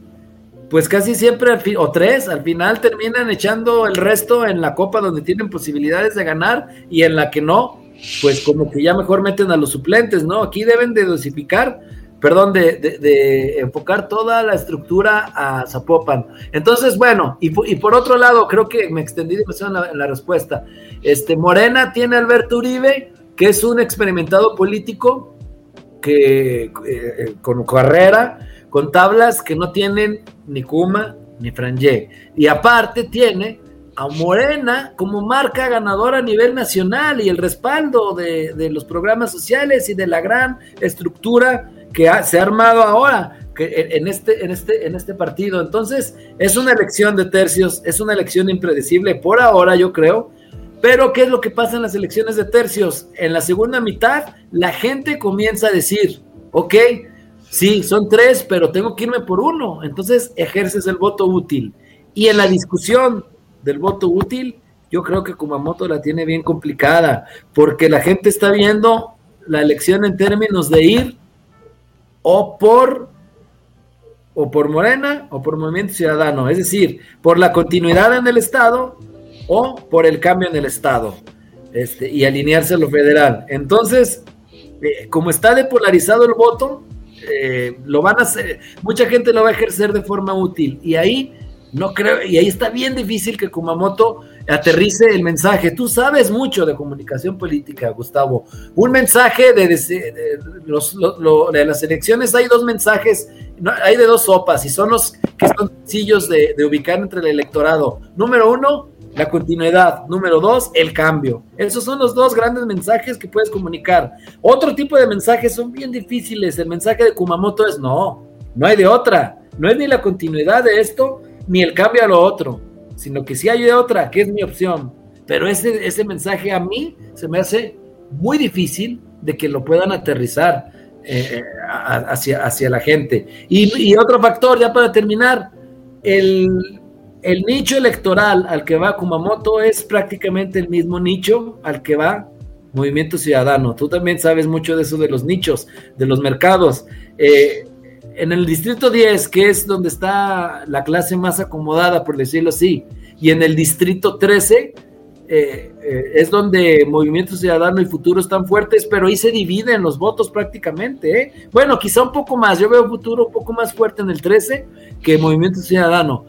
pues casi siempre, o tres, al final terminan echando el resto en la copa donde tienen posibilidades de ganar y en la que no, pues como que ya mejor meten a los suplentes, ¿no? Aquí deben de dosificar perdón, de, enfocar toda la estructura a Zapopan. Entonces, bueno, y, por otro lado, creo que me extendí demasiado en la, respuesta. Este, Morena tiene a Alberto Uribe, que es un experimentado político que eh, eh, con carrera, con tablas que no tienen ni Kuma ni Frangé. Y aparte tiene a Morena como marca ganadora a nivel nacional y el respaldo de, de los programas sociales y de la gran estructura que se ha armado ahora que en, este, en, este, en este partido. Entonces, es una elección de tercios, es una elección impredecible por ahora, yo creo. Pero, ¿qué es lo que pasa en las elecciones de tercios? En la segunda mitad, la gente comienza a decir, ok, sí, son tres, pero tengo que irme por uno. Entonces, ejerces el voto útil. Y en la discusión del voto útil, yo creo que Kumamoto la tiene bien complicada, porque la gente está viendo la elección en términos de ir o por o por Morena o por Movimiento Ciudadano, es decir, por la continuidad en el Estado o por el cambio en el Estado este, y alinearse a lo federal. Entonces, eh, como está depolarizado el voto, eh, lo van a hacer, mucha gente lo va a ejercer de forma útil y ahí no creo, y ahí está bien difícil que Kumamoto aterrice el mensaje. Tú sabes mucho de comunicación política, Gustavo. Un mensaje de, de, las elecciones, hay dos mensajes, hay de dos sopas, y son los que son sencillos de, ubicar entre el electorado. Número uno, la continuidad. Número dos, el cambio. Esos son los dos grandes mensajes que puedes comunicar. Otro tipo de mensajes son bien difíciles. El mensaje de Kumamoto es no, no hay de otra. No es ni la continuidad de esto, ni el cambio a lo otro, sino que si hay otra, que es mi opción. Pero ese, ese mensaje a mí se me hace muy difícil de que lo puedan aterrizar eh, hacia, hacia la gente. Y, otro factor, ya para terminar, el, el nicho electoral al que va Kumamoto es prácticamente el mismo nicho al que va Movimiento Ciudadano. Tú también sabes mucho de eso de los nichos, de los mercados. Eh, en el distrito 10, que es donde está la clase más acomodada, por decirlo así, y en el distrito 13, eh, eh, es donde Movimiento Ciudadano y Futuro están fuertes, pero ahí se dividen los votos prácticamente. ¿eh? Bueno, quizá un poco más, yo veo Futuro un poco más fuerte en el 13 que Movimiento Ciudadano,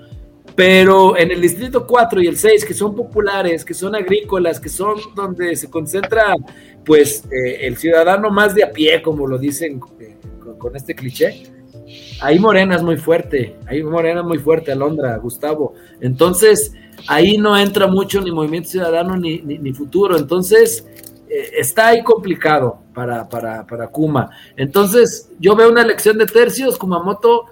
pero en el distrito 4 y el 6, que son populares, que son agrícolas, que son donde se concentra pues el ciudadano más de a pie, como lo dicen con este cliché, ahí Morena es muy fuerte, ahí Morena es muy fuerte, Alondra, Gustavo. Entonces, ahí no entra mucho ni Movimiento Ciudadano ni, Futuro. Entonces, eh, está ahí complicado para, para, para Kuma. Entonces, yo veo una elección de tercios, Kumamoto,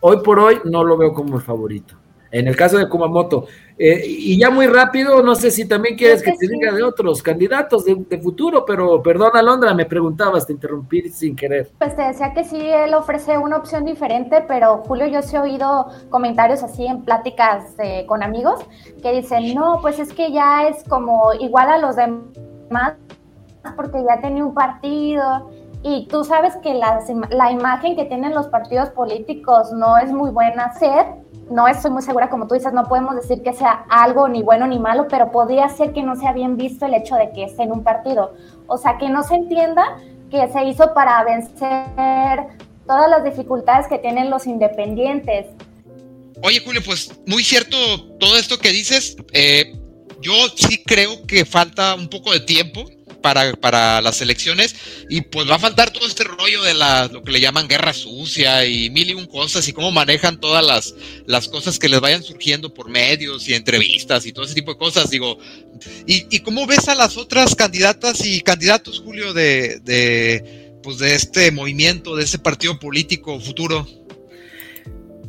hoy por hoy no lo veo como el favorito en el caso de Kumamoto. Eh, y ya muy rápido, no sé si también quieres que, te diga de otros candidatos de, futuro, pero perdón, Alondra, me preguntabas, te interrumpí sin querer. Pues te decía que sí, él ofrece una opción diferente, pero Julio, yo sí he oído comentarios así en pláticas eh, con amigos que dicen, no, pues es que ya es como igual a los demás porque ya tenía un partido y tú sabes que la, la imagen que tienen los partidos políticos no es muy buena ser. No estoy muy segura, como tú dices, no podemos decir que sea algo ni bueno ni malo, pero podría ser que no sea bien visto el hecho de que esté en un partido. O sea, que no se entienda que se hizo para vencer todas las dificultades que tienen los independientes. Oye, Julio, pues muy cierto todo esto que dices. Eh, yo sí creo que falta un poco de tiempo para, para las elecciones y pues va a faltar todo este rollo de la, lo que le llaman guerra sucia y mil y un cosas y cómo manejan todas las, las cosas que les vayan surgiendo por medios y entrevistas y todo ese tipo de cosas. Digo, ¿y, cómo ves a las otras candidatas y candidatos, Julio, de, de, pues de este movimiento, de este partido político futuro?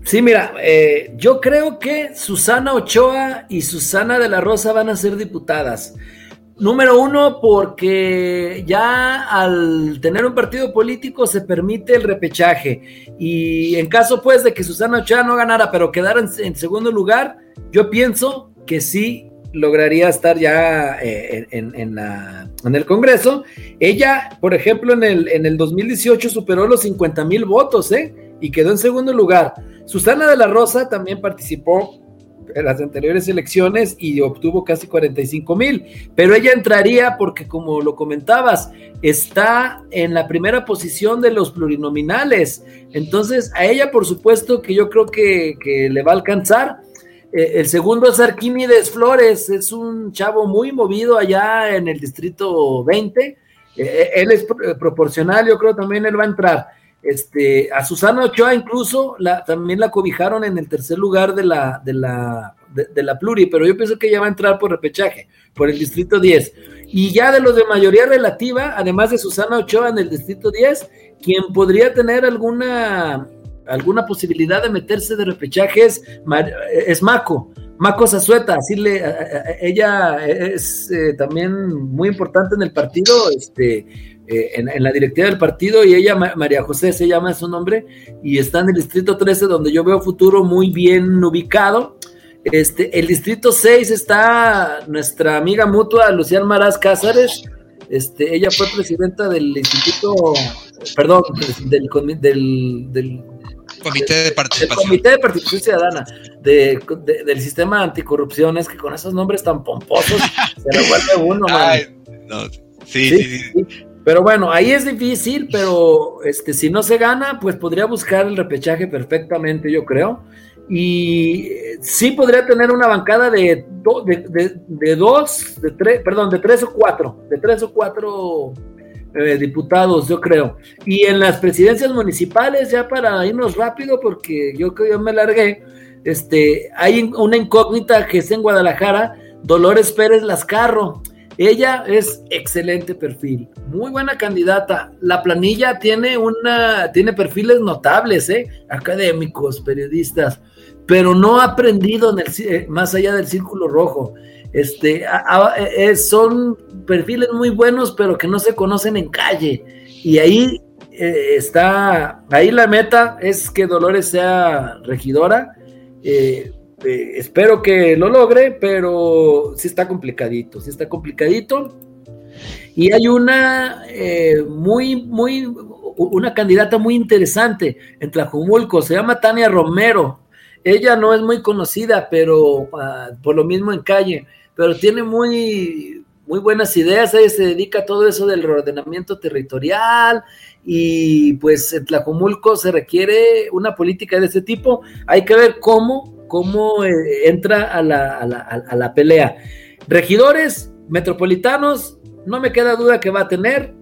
Sí, mira, eh, yo creo que Susana Ochoa y Susana de la Rosa van a ser diputadas. Número uno, porque ya al tener un partido político se permite el repechaje. Y en caso pues de que Susana Ochoa no ganara, pero quedara en, segundo lugar, yo pienso que sí lograría estar ya eh, en, en, el Congreso. Ella, por ejemplo, en el, en el 2018 superó los 50 mil votos, ¿eh? y quedó en segundo lugar. Susana de la Rosa también participó las anteriores elecciones y obtuvo casi 45 mil, pero ella entraría porque como lo comentabas, está en la primera posición de los plurinominales, entonces a ella por supuesto que yo creo que, le va a alcanzar. Eh, el segundo es Arquímedes Flores, es un chavo muy movido allá en el distrito 20, eh, él es proporcional, yo creo también él va a entrar. Este, a Susana Ochoa incluso la, también la cobijaron en el tercer lugar de la, de la, de, la pluri, pero yo pienso que ella va a entrar por repechaje, por el distrito 10. Y ya de los de mayoría relativa, además de Susana Ochoa en el distrito 10, quien podría tener alguna, alguna posibilidad de meterse de repechaje es, es Maco. Maco Zazueta, así le, ella es eh, también muy importante en el partido, este, eh, en, la directiva del partido y ella, María José se llama su nombre, y está en el distrito 13 donde yo veo futuro muy bien ubicado. Este, el distrito 6 está nuestra amiga mutua Luciana Maraz Cázares, este, ella fue presidenta del instituto, perdón, del, del, Comité de Participación. Comité de Participación Ciudadana del sistema anticorrupción, es que con esos nombres tan pomposos se revuelve uno. sí, sí, sí, pero bueno, ahí es difícil, pero este, si no se gana, pues podría buscar el repechaje perfectamente, yo creo. Y sí podría tener una bancada de, de, dos, de tres, perdón, de tres o cuatro, de tres o cuatro eh, diputados, yo creo. Y en las presidencias municipales, ya para irnos rápido, porque yo que yo me largué, este, hay una incógnita que es en Guadalajara, Dolores Pérez Lascarro ella es excelente perfil, muy buena candidata. La planilla tiene una, tiene perfiles notables, ¿eh? académicos, periodistas, pero no ha aprendido en el, eh, más allá del círculo rojo. Este, eh, son perfiles muy buenos, pero que no se conocen en calle. Y ahí eh, está, ahí la meta es que Dolores sea regidora. Este, espero que lo logre, pero sí está complicadito, sí está complicadito. Y hay una eh, muy, muy, una candidata muy interesante en Tlajumulco, se llama Tania Romero. Ella no es muy conocida, pero ah, por lo mismo en calle, pero tiene muy, muy buenas ideas. Ella se dedica a todo eso del reordenamiento territorial y pues en Tlajumulco se requiere una política de ese tipo. Hay que ver cómo cómo eh, entra a la, a, la, a la, pelea. Regidores metropolitanos, no me queda duda que va a tener.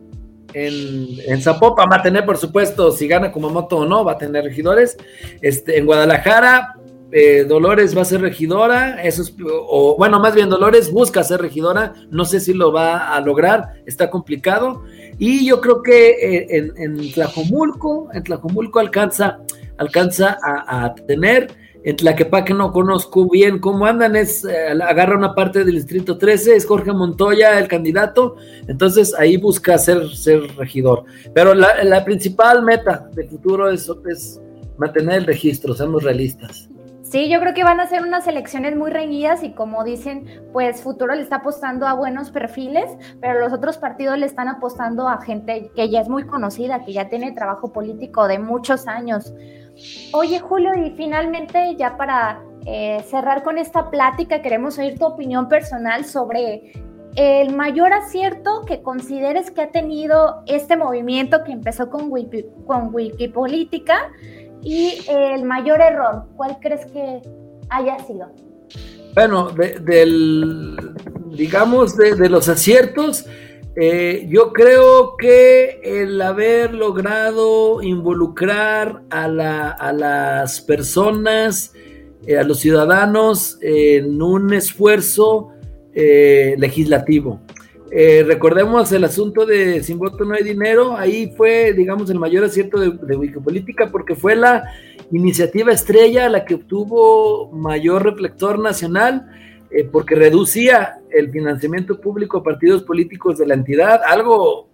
En, en Zapopan va a tener, por supuesto, si gana Kumamoto o no, va a tener regidores. Este, en Guadalajara, eh, Dolores va a ser regidora, eso o bueno, más bien Dolores busca ser regidora, no sé si lo va a lograr, está complicado. Y yo creo que eh, en, en, Tlajomulco, en Tlajomulco alcanza, alcanza a tener en Tlaquepaque no conozco bien cómo andan, es eh, agarra una parte del distrito 13, es Jorge Montoya el candidato, entonces ahí busca ser, ser regidor. Pero la, principal meta de futuro es, es mantener el registro, seamos realistas. Sí, yo creo que van a ser unas elecciones muy reñidas y como dicen, pues Futuro le está apostando a buenos perfiles, pero los otros partidos le están apostando a gente que ya es muy conocida, que ya tiene trabajo político de muchos años. Oye, Julio, y finalmente ya para eh, cerrar con esta plática, queremos oír tu opinión personal sobre el mayor acierto que consideres que ha tenido este movimiento que empezó con, Wiki, con Wikipolítica y el mayor error, ¿cuál crees que haya sido? Bueno, del, digamos, de, los aciertos, eh, yo creo que el haber logrado involucrar a, las personas, eh, a los ciudadanos en un esfuerzo eh, legislativo. Eh, recordemos el asunto de sin voto no hay dinero, ahí fue, digamos, el mayor acierto de, de Wikipolítica porque fue la iniciativa estrella la que obtuvo mayor reflector nacional eh, porque reducía el financiamiento público a partidos políticos de la entidad, algo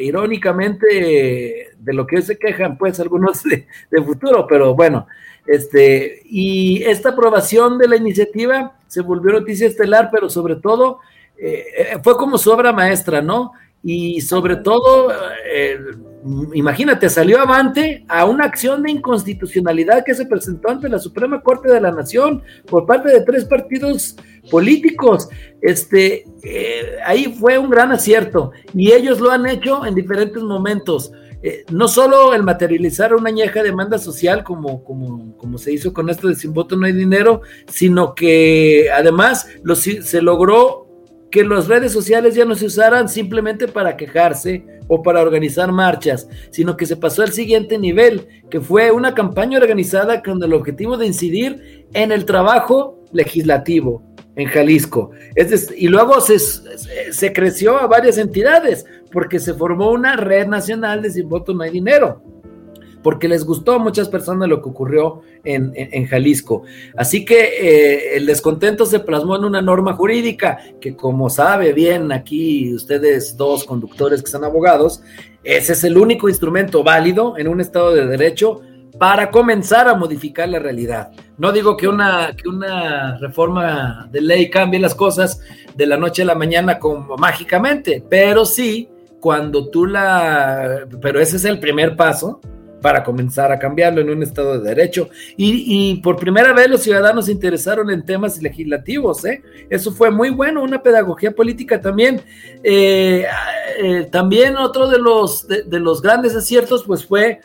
irónicamente de lo que hoy se quejan pues algunos de, de futuro, pero bueno, este, y esta aprobación de la iniciativa se volvió noticia estelar, pero sobre todo eh, eh, fue como su obra maestra, ¿no? Y sobre todo, eh, imagínate, salió avante a una acción de inconstitucionalidad que se presentó ante la Suprema Corte de la Nación por parte de tres partidos políticos. Este, ahí fue un gran acierto y ellos lo han hecho en diferentes momentos. no solo el materializar una añeja demanda social como, como, como, se hizo con esto de sin voto no hay dinero, sino que además se logró que las redes sociales ya no se usaran simplemente para quejarse o para organizar marchas, sino que se pasó al siguiente nivel, que fue una campaña organizada con el objetivo de incidir en el trabajo legislativo en Jalisco. y luego se, se creció a varias entidades, porque se formó una red nacional de Sin Voto No Hay Dinero porque les gustó a muchas personas lo que ocurrió en, Jalisco. Así que eh, el descontento se plasmó en una norma jurídica que, como sabe bien aquí ustedes dos conductores que son abogados, ese es el único instrumento válido en un Estado de Derecho para comenzar a modificar la realidad. No digo que una, que una reforma de ley cambie las cosas de la noche a la mañana como mágicamente, pero sí cuando tú la... Pero ese es el primer paso para comenzar a cambiarlo en un Estado de Derecho. Y, por primera vez los ciudadanos se interesaron en temas legislativos. ¿eh? Eso fue muy bueno, una pedagogía política también. Eh, eh, también otro de los, de, los grandes aciertos pues fue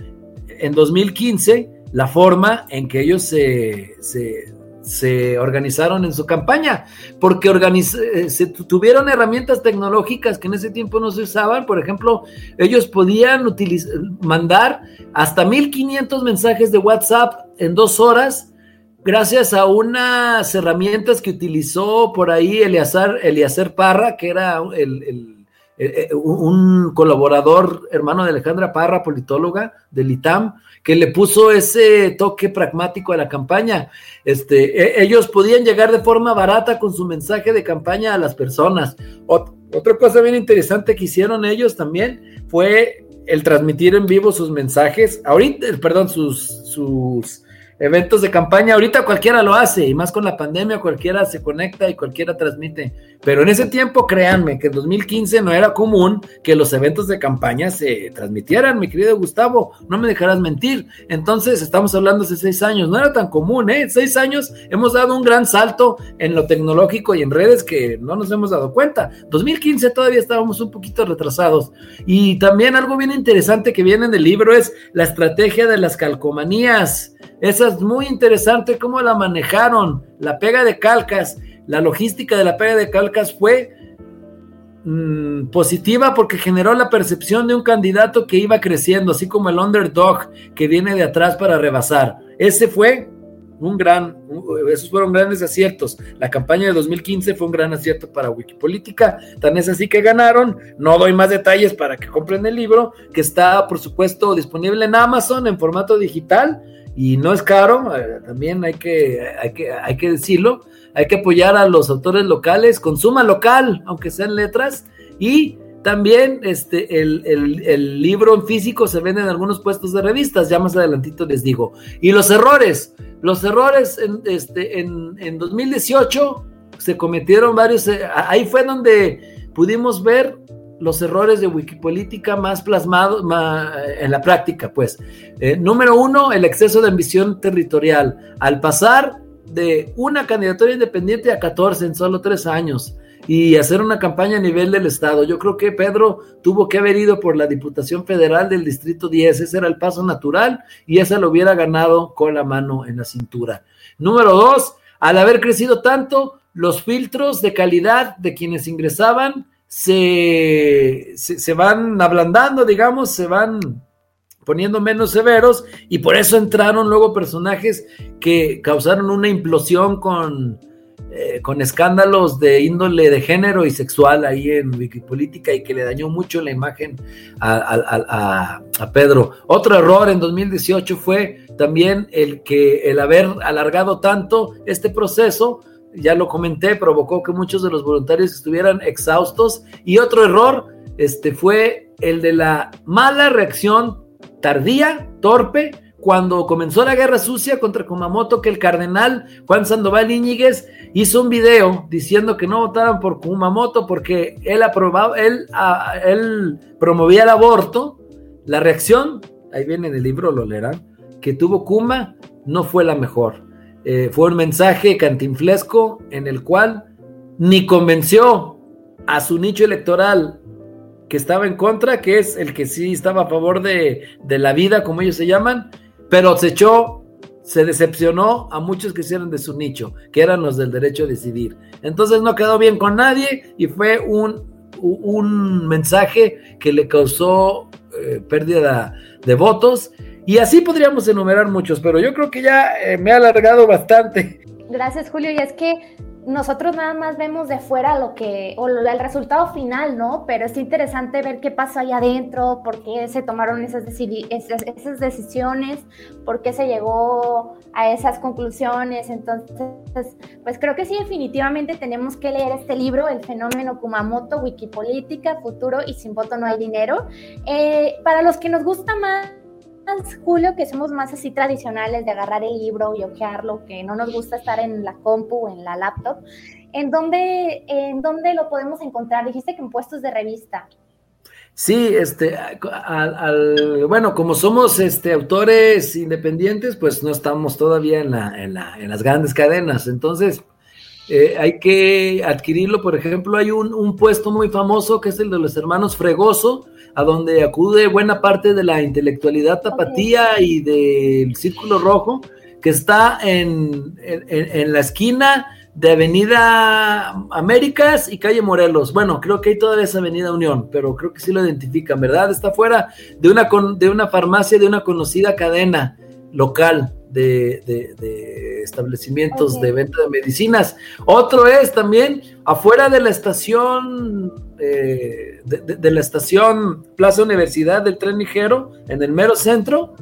en 2015 la forma en que ellos se, se se organizaron en su campaña, porque eh, se tuvieron herramientas tecnológicas que en ese tiempo no se usaban. Por ejemplo, ellos podían mandar hasta 1500 mensajes de WhatsApp en dos horas gracias a unas herramientas que utilizó por ahí Eliazar Parra, que era el, eh, un colaborador hermano de Alejandra Parra, politóloga del ITAM, que le puso ese toque pragmático a la campaña. Este, e, ellos podían llegar de forma barata con su mensaje de campaña a las personas. otra cosa bien interesante que hicieron ellos también fue el transmitir en vivo sus mensajes, ahorita, perdón, sus, sus eventos de campaña, ahorita cualquiera lo hace, y más con la pandemia, cualquiera se conecta y cualquiera transmite. Pero en ese tiempo, créanme, que en 2015 no era común que los eventos de campaña se transmitieran, mi querido Gustavo, no me dejarás mentir. Entonces, estamos hablando de seis años, no era tan común, ¿eh? Seis años hemos dado un gran salto en lo tecnológico y en redes que no nos hemos dado cuenta. 2015 todavía estábamos un poquito retrasados. Y también algo bien interesante que viene en el libro es la estrategia de las calcomanías. Esa muy interesante cómo la manejaron. La pega de calcas, la logística de la pega de calcas fue mm, positiva porque generó la percepción de un candidato que iba creciendo, así como el underdog que viene de atrás para rebasar. Ese fue un gran, esos fueron grandes aciertos. La campaña de 2015 fue un gran acierto para Wikipolítica, tan es así que ganaron. No doy más detalles para que compren el libro, que está, por supuesto, disponible en Amazon en formato digital y no es caro, eh, también hay que, hay, que, hay que decirlo, hay que apoyar a los autores locales, consuma local, aunque sean letras, y también este, el, libro en físico se vende en algunos puestos de revistas, ya más adelantito les digo. Y los errores, los errores en, este, en, en 2018 se cometieron varios, eh, ahí fue donde pudimos ver los errores de Wikipolítica más plasmados en la práctica, pues. Eh, número uno, el exceso de ambición territorial. Al pasar de una candidatura independiente a 14 en solo tres años y hacer una campaña a nivel del Estado. Yo creo que Pedro tuvo que haber ido por la Diputación Federal del Distrito 10. Ese era el paso natural y esa lo hubiera ganado con la mano en la cintura. Número dos, al haber crecido tanto, los filtros de calidad de quienes ingresaban se, se, van ablandando, digamos, se van poniendo menos severos y por eso entraron luego personajes que causaron una implosión con, eh, con escándalos de índole de género y sexual ahí en Wikipolítica y que le dañó mucho la imagen a, a, Pedro. Otro error en 2018 fue también el que el haber alargado tanto este proceso ya lo comenté, provocó que muchos de los voluntarios estuvieran exhaustos. Y otro error este, fue el de la mala reacción tardía, torpe, cuando comenzó la guerra sucia contra Kumamoto, que el cardenal Juan Sandoval Íñiguez hizo un video diciendo que no votaran por Kumamoto porque él aprobaba, él, él promovía el aborto. La reacción, ahí viene en el libro, lo leerán, que tuvo Kuma no fue la mejor. Eh, fue un mensaje cantinflesco en el cual ni convenció a su nicho electoral que estaba en contra, que es el que sí estaba a favor de, la vida, como ellos se llaman, pero se echó, se decepcionó a muchos que hicieron de su nicho, que eran los del derecho a decidir. Entonces no quedó bien con nadie y fue un, un mensaje que le causó eh, pérdida de votos y así podríamos enumerar muchos, pero yo creo que ya eh, me ha alargado bastante. Gracias, Julio. Y es que nosotros nada más vemos de fuera lo que, o el resultado final, ¿no? Pero es interesante ver qué pasó ahí adentro, por qué se tomaron esas, esas, esas, decisiones, por qué se llegó a esas conclusiones. Entonces, pues creo que sí, definitivamente tenemos que leer este libro, El fenómeno Kumamoto, Wikipolítica, Futuro y Sin voto no hay dinero. Eh, para los que nos gusta más Julio, que somos más así tradicionales de agarrar el libro y ojearlo, que no nos gusta estar en la compu o en la laptop, ¿en dónde, ¿en dónde lo podemos encontrar? Dijiste que en puestos de revista. Sí, este, al, bueno, como somos este, autores independientes, pues no estamos todavía en, la, en, la, en las grandes cadenas. Entonces, eh, hay que adquirirlo. Por ejemplo, hay un, un, puesto muy famoso que es el de los hermanos Fregoso, a donde acude buena parte de la intelectualidad tapatía y del Círculo Rojo, que está en, en, la esquina de Avenida Américas y Calle Morelos. Bueno, creo que hay todavía esa Avenida Unión, pero creo que sí lo identifican, ¿verdad? Está fuera de una, de una farmacia de una conocida cadena local de, establecimientos de venta de medicinas. Otro es también afuera de la estación, eh, de, la estación Plaza Universidad del Tren Ligero, en el mero centro.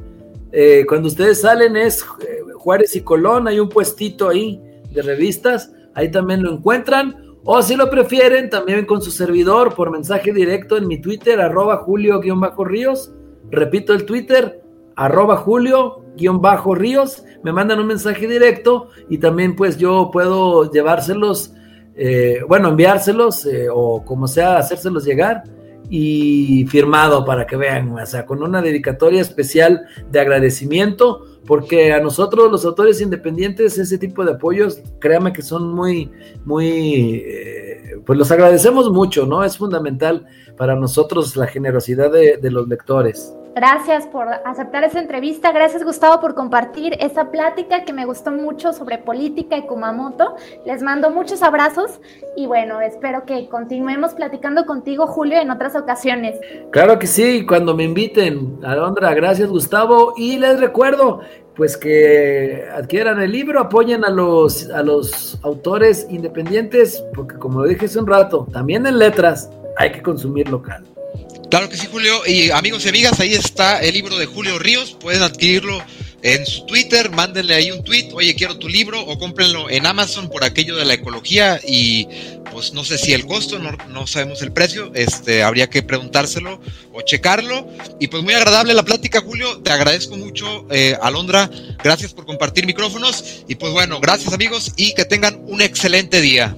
Eh, cuando ustedes salen es eh, Juárez y Colón, hay un puestito ahí de revistas, ahí también lo encuentran. O si lo prefieren, también con su servidor por mensaje directo en mi Twitter, arroba julio-ríos. Repito el Twitter, arroba julio-ríos, me mandan un mensaje directo y también pues yo puedo llevárselos, eh, bueno, enviárselos eh, o como sea, hacérselos llegar y firmado para que vean, o sea, con una dedicatoria especial de agradecimiento, porque a nosotros los autores independientes ese tipo de apoyos, créanme que son muy, muy, eh, pues los agradecemos mucho, ¿no? Es fundamental para nosotros la generosidad de los lectores. Gracias por aceptar esa entrevista. Gracias, Gustavo, por compartir esa plática que me gustó mucho sobre política y Kumamoto. Les mando muchos abrazos y bueno, espero que continuemos platicando contigo, Julio, en otras ocasiones. Claro que sí, cuando me inviten. Alondra, gracias, Gustavo. Y les recuerdo, pues que adquieran el libro, apoyen a los, a los autores independientes, porque como lo dije hace un rato, también en letras hay que consumir local. Claro que sí, Julio. Y amigos y amigas, ahí está el libro de Julio Ríos. Pueden adquirirlo en su Twitter, mándenle ahí un tweet, oye, quiero tu libro, o cómprenlo en Amazon por aquello de la ecología y pues no sé si el costo, no, no sabemos el precio, este, habría que preguntárselo o checarlo. Y pues muy agradable la plática, Julio, te agradezco mucho, eh, Alondra, gracias por compartir micrófonos y pues bueno, gracias amigos y que tengan un excelente día.